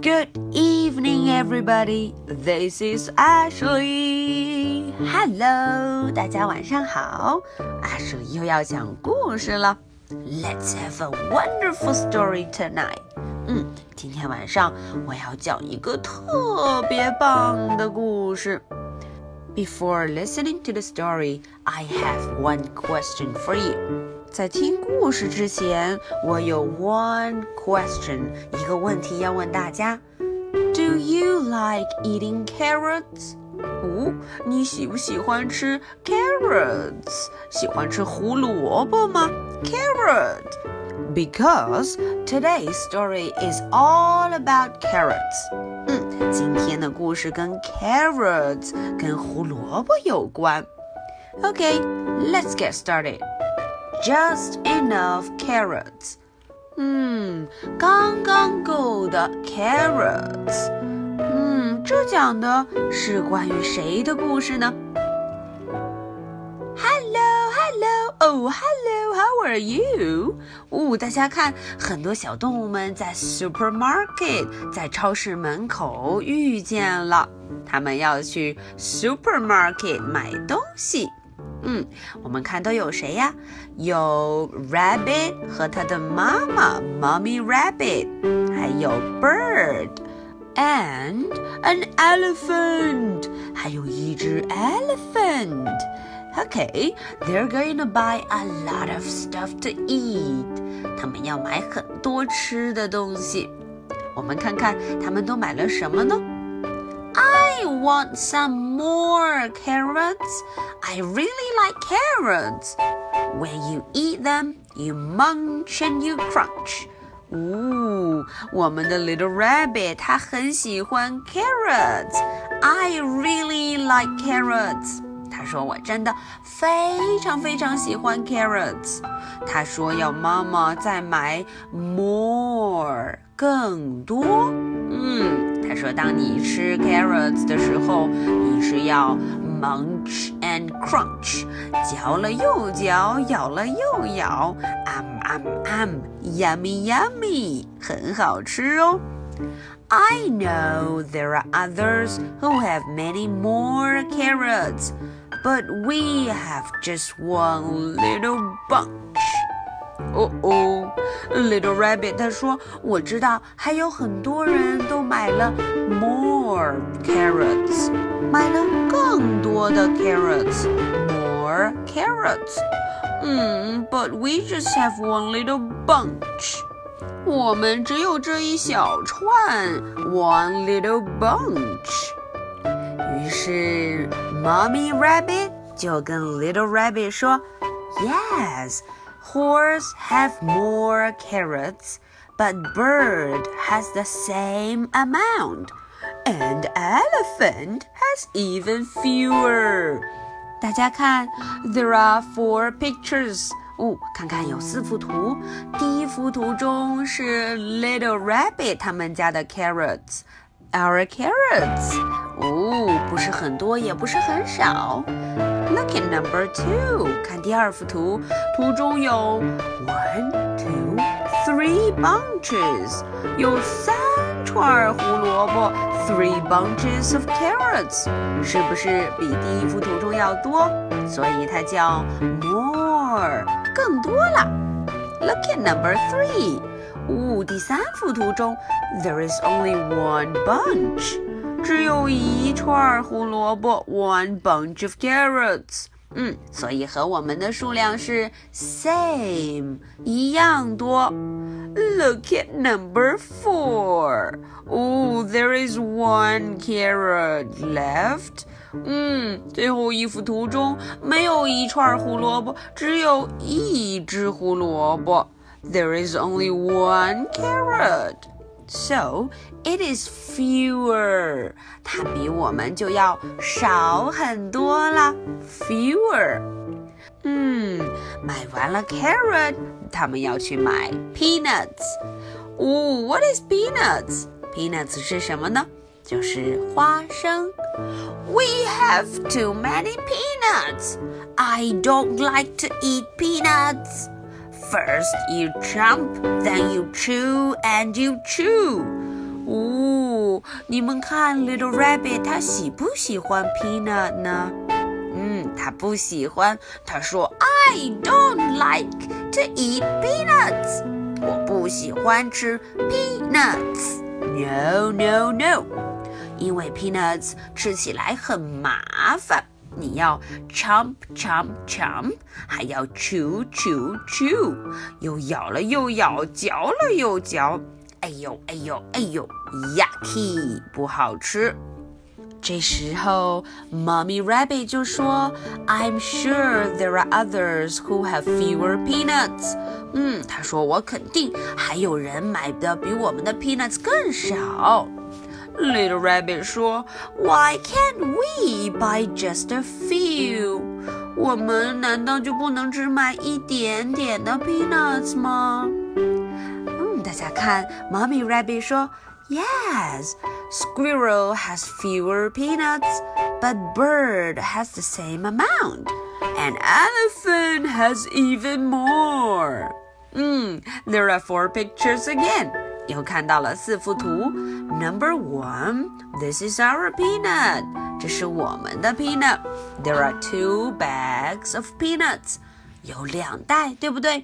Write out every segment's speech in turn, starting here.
Good evening, everybody. This is Ashley. Hello，大家晚上好。Ashley 又要讲故事了。Let's have a wonderful story tonight. 嗯，今天晚上我要讲一个特别棒的故事。Before listening to the story, I have one question for you. 在听故事之前，我有 one question，一个问题要问大家。Do you like eating carrots？哦，你喜不喜欢吃 carrots？喜欢吃胡萝卜吗？Carrot。Because today's story is all about carrots. 嗯，今天的故事跟 carrots 跟胡萝卜有关。Okay, let's get started. Just enough carrots. 嗯，刚刚够的 carrots。嗯，这讲的是关于谁的故事呢？Oh, hello, how are you? 哦，大家看，很多小动物们在 supermarket，在超市门口遇见了，他们要去 supermarket 买东西。 嗯，我们看都有谁呀？有 rabbit 和他的妈妈 mommy rabbit，还有 bird and an elephant，还有一只 elephant。Okay, they're going to buy a lot of stuff to eat. 他们要买很多吃的东西。我们看看他们都买了什么呢 ？I want some more carrots. I really like carrots. When you eat them, you munch and you crunch. 哦，我们的 little rabbit 它很喜欢 carrots. I really like carrots. 他说：“我真的非常非常喜欢 carrots。”他说：“要妈妈再买 more 更多。”嗯， 他说：“当你吃 carrots 的时候，你是要 munch and crunch，嚼了又嚼，咬了又咬，um um um，yummy yummy，很好吃哦。” I know there are others who have many more carrots but we have just one little bunch. 哦哦，Little Rabbit 他说：“我知道还有很多人都买了 more carrots，买了更多的 carrots，more carrots。嗯，But we just have one little bunch。我们只有这一小串，one little bunch。”于是，Mommy Rabbit 就跟 Little Rabbit 说：“Yes, horse have more carrots, but bird has the same amount, and elephant has even fewer.” 大家看，There are four pictures. 哦，看看有四幅图。第一幅图中是 Little Rabbit 他们家的 carrots。our carrots. 哦，不是很多，也不是很少。 Look at number two，看第二幅图，图中有 one, two, three bunches，有三串胡萝卜，three bunches of carrots，是不是比第一幅图中要多？所以它叫 more，更多了。Look at number three。哦，第三幅图中，there is only one bunch， 只有一串胡萝卜，one bunch of carrots。嗯，所以和我们的数量是 same，一样多。Look at number four. Oh, there is one carrot left. 嗯，最后一幅图中没有一串胡萝卜，只有一只胡萝卜。there is only one carrot. So it is fewer. 它比我们就要少很多了，fewer。嗯，买完了 carrot，他们要去买 peanuts。哦，What is peanuts? Peanuts 是什么呢？就是花生。We have too many peanuts. I don't like to eat peanuts. First you jump, then you chew and you chew. 哦，你们看，Little Rabbit 他喜不喜欢 peanut 呢？嗯，他不喜欢。他说，I don't like to eat peanuts。我不喜欢吃 peanuts。No, no, no。因为 peanuts 吃起来很麻烦， 你要 chomp chomp chomp，还要 chew chew chew，又咬了又咬，嚼了又嚼。哎呦哎呦哎呦，yucky，不好吃。这时候，Mommy Rabbit 就说：“I'm sure there are others who have fewer peanuts。”嗯，他说我肯定还有人买的比我们的 peanuts 更少。Little Rabbit 说：“Why can't we buy just a few？” 我们难道就不能只买一点点的 peanuts 吗？大家看，Mommy Rabbit 说，Yes, squirrel has fewer peanuts, but bird has the same amount, and elephant has even more. 嗯，There are four pictures again. 又看到了四幅图。Number one, this is our peanut. 这是我们的 peanut. There are two bags of peanuts. 有两袋，对不对？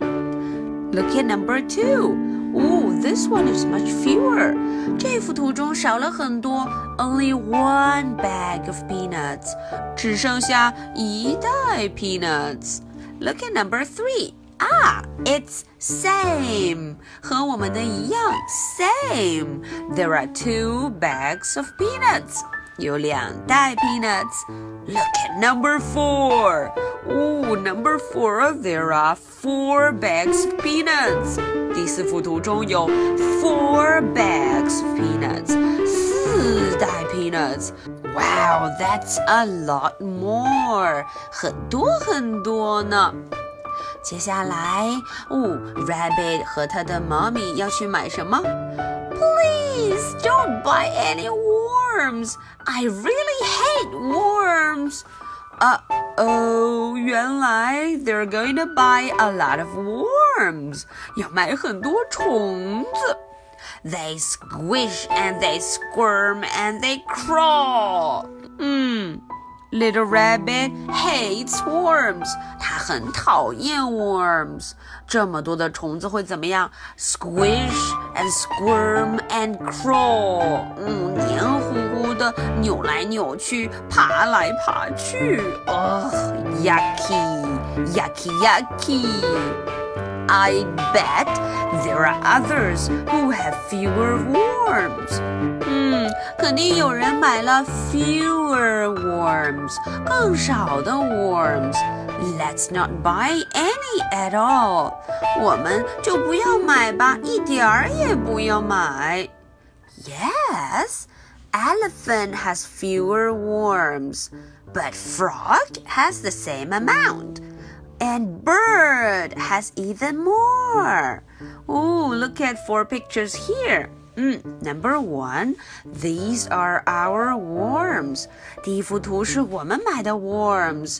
Look at number two. Oh, this one is much fewer. 这幅图中少了很多，only one bag of peanuts，只剩下一袋 peanuts。Look at number three. Ah, it's same，和我们的一样，same. There are two bags of peanuts. 有两袋 peanuts. Look at number four. Oh, number four, there are four bags of peanuts. 第四幅图中有 four bags of peanuts，四袋 peanuts。Wow, that's a lot more，很多很多呢。 接下来，哦，Rabbit 和他的 mommy 要去买什么？Please don't buy any worms. I really hate worms. 啊哦，原来 they're going to buy a lot of worms，要买很多虫子。They squish and they squirm and they crawl。嗯。 Little Rabbit hates worms，它很讨厌 worms。这么多的虫子会怎么样？Squish and squirm and crawl，嗯，黏糊糊的，扭来扭去，爬来爬去。哦，yucky，yucky，yucky。I bet there are others who have fewer worms. 嗯，肯定有人买了 fewer worms，更少的 worms。Let's not buy any at all. 我们就不要买吧，一点儿也不要买。Yes, elephant has fewer worms, but frog has the same amount. And bird has even more. Oh, look at four pictures here. Mm, number one, these are our worms. 第一幅图是我们买的 worms.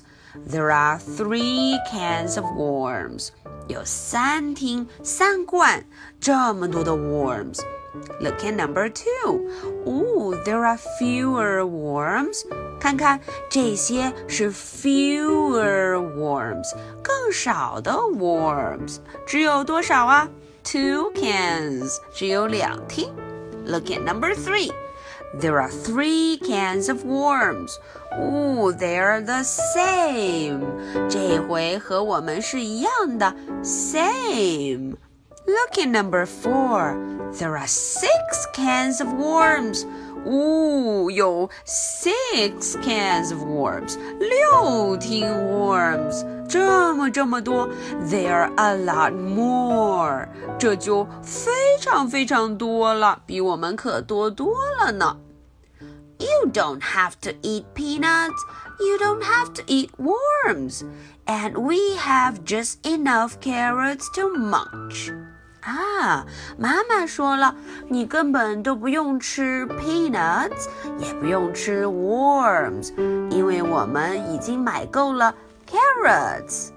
There are three cans of worms. 有三听三罐这么多的 worms. Look at number two. Ooh, there are fewer worms. 看看这些是 fewer worms，更少的 worms，只有多少啊 ？Two cans，只有两听。Look at number three. There are three cans of worms. Ooh, they're the same. 这回和我们是一样的，same. Look at number four. There are six cans of worms. 哦，有 six cans of worms，六听 worms，这么这么多，there are a lot more，这就非常非常多了，比我们可多多了呢。You don't have to eat peanuts. You don't have to eat worms. And we have just enough carrots to munch. 啊，妈妈说了，你根本都不用吃 peanuts，也不用吃 worms，因为我们已经买够了 carrots。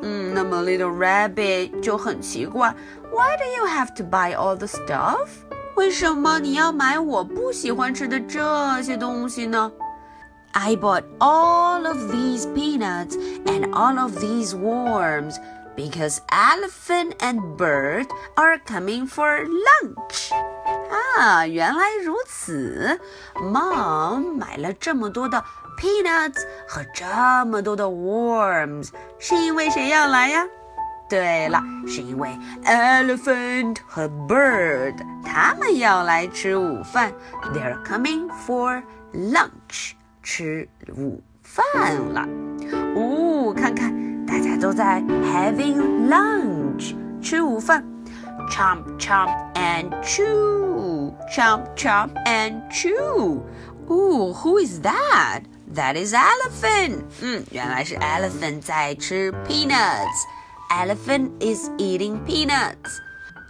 嗯，那么 Little Rabbit 就很奇怪，Why do you have to buy all the stuff？ 为什么你要买我不喜欢吃的这些东西呢？I bought all of these peanuts and all of these worms because elephant and bird are coming for lunch. 啊，原来如此。Mom 买了这么多的 peanuts 和这么多的 worms，是因为谁要来呀？对了，是因为 elephant 和 bird 他们要来吃午饭。They're coming for lunch，吃午饭了。 哦，看看大家都在 having lunch，吃午饭。Chomp chomp and chew, chomp chomp and chew. Ooh, who is that? That is elephant. 嗯，原来是 elephant 在吃 peanuts. Elephant is eating peanuts.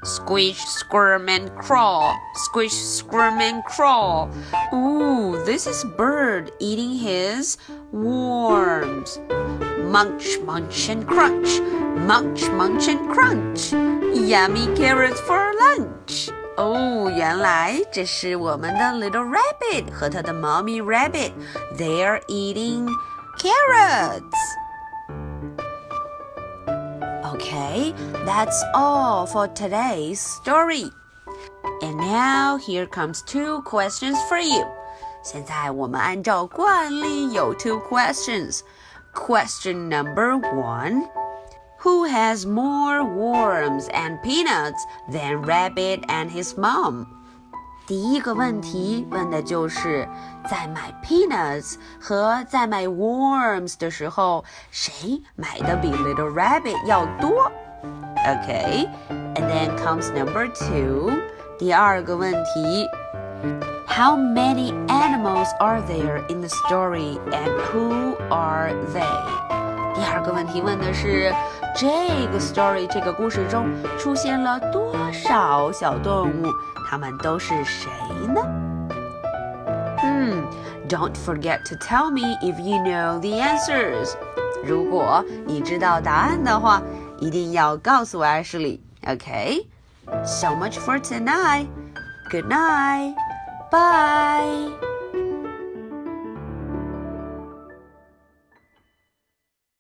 Squish, squirm, and crawl. Squish, squirm, and crawl. Ooh, this is bird eating his worms. Munch, munch, and crunch. Munch, munch, and crunch. Yummy carrots for lunch. 哦，原来这是我们的 little rabbit 和它的猫咪 rabbit. They are eating carrots. Okay, that's all for today's story. And now here comes two questions for you. 现在我们按照惯例有 two questions. Question number one. Who has more worms and peanuts than Rabbit and his mom? 第一个问题问的就是在买 peanuts 和在买 worms 的时候，谁买的比 Little Rabbit 要多？Okay, and then comes number two. 第二个问题，How many animals are there in the story and who are they？第二个问题问的是 这个 story 这个故事中出现了多少小动物？它们都是谁呢？嗯，Don't forget to tell me if you know the answers。如果你知道答案的话，一定要告诉 Ashley。Okay，so much for tonight. Good night. Bye.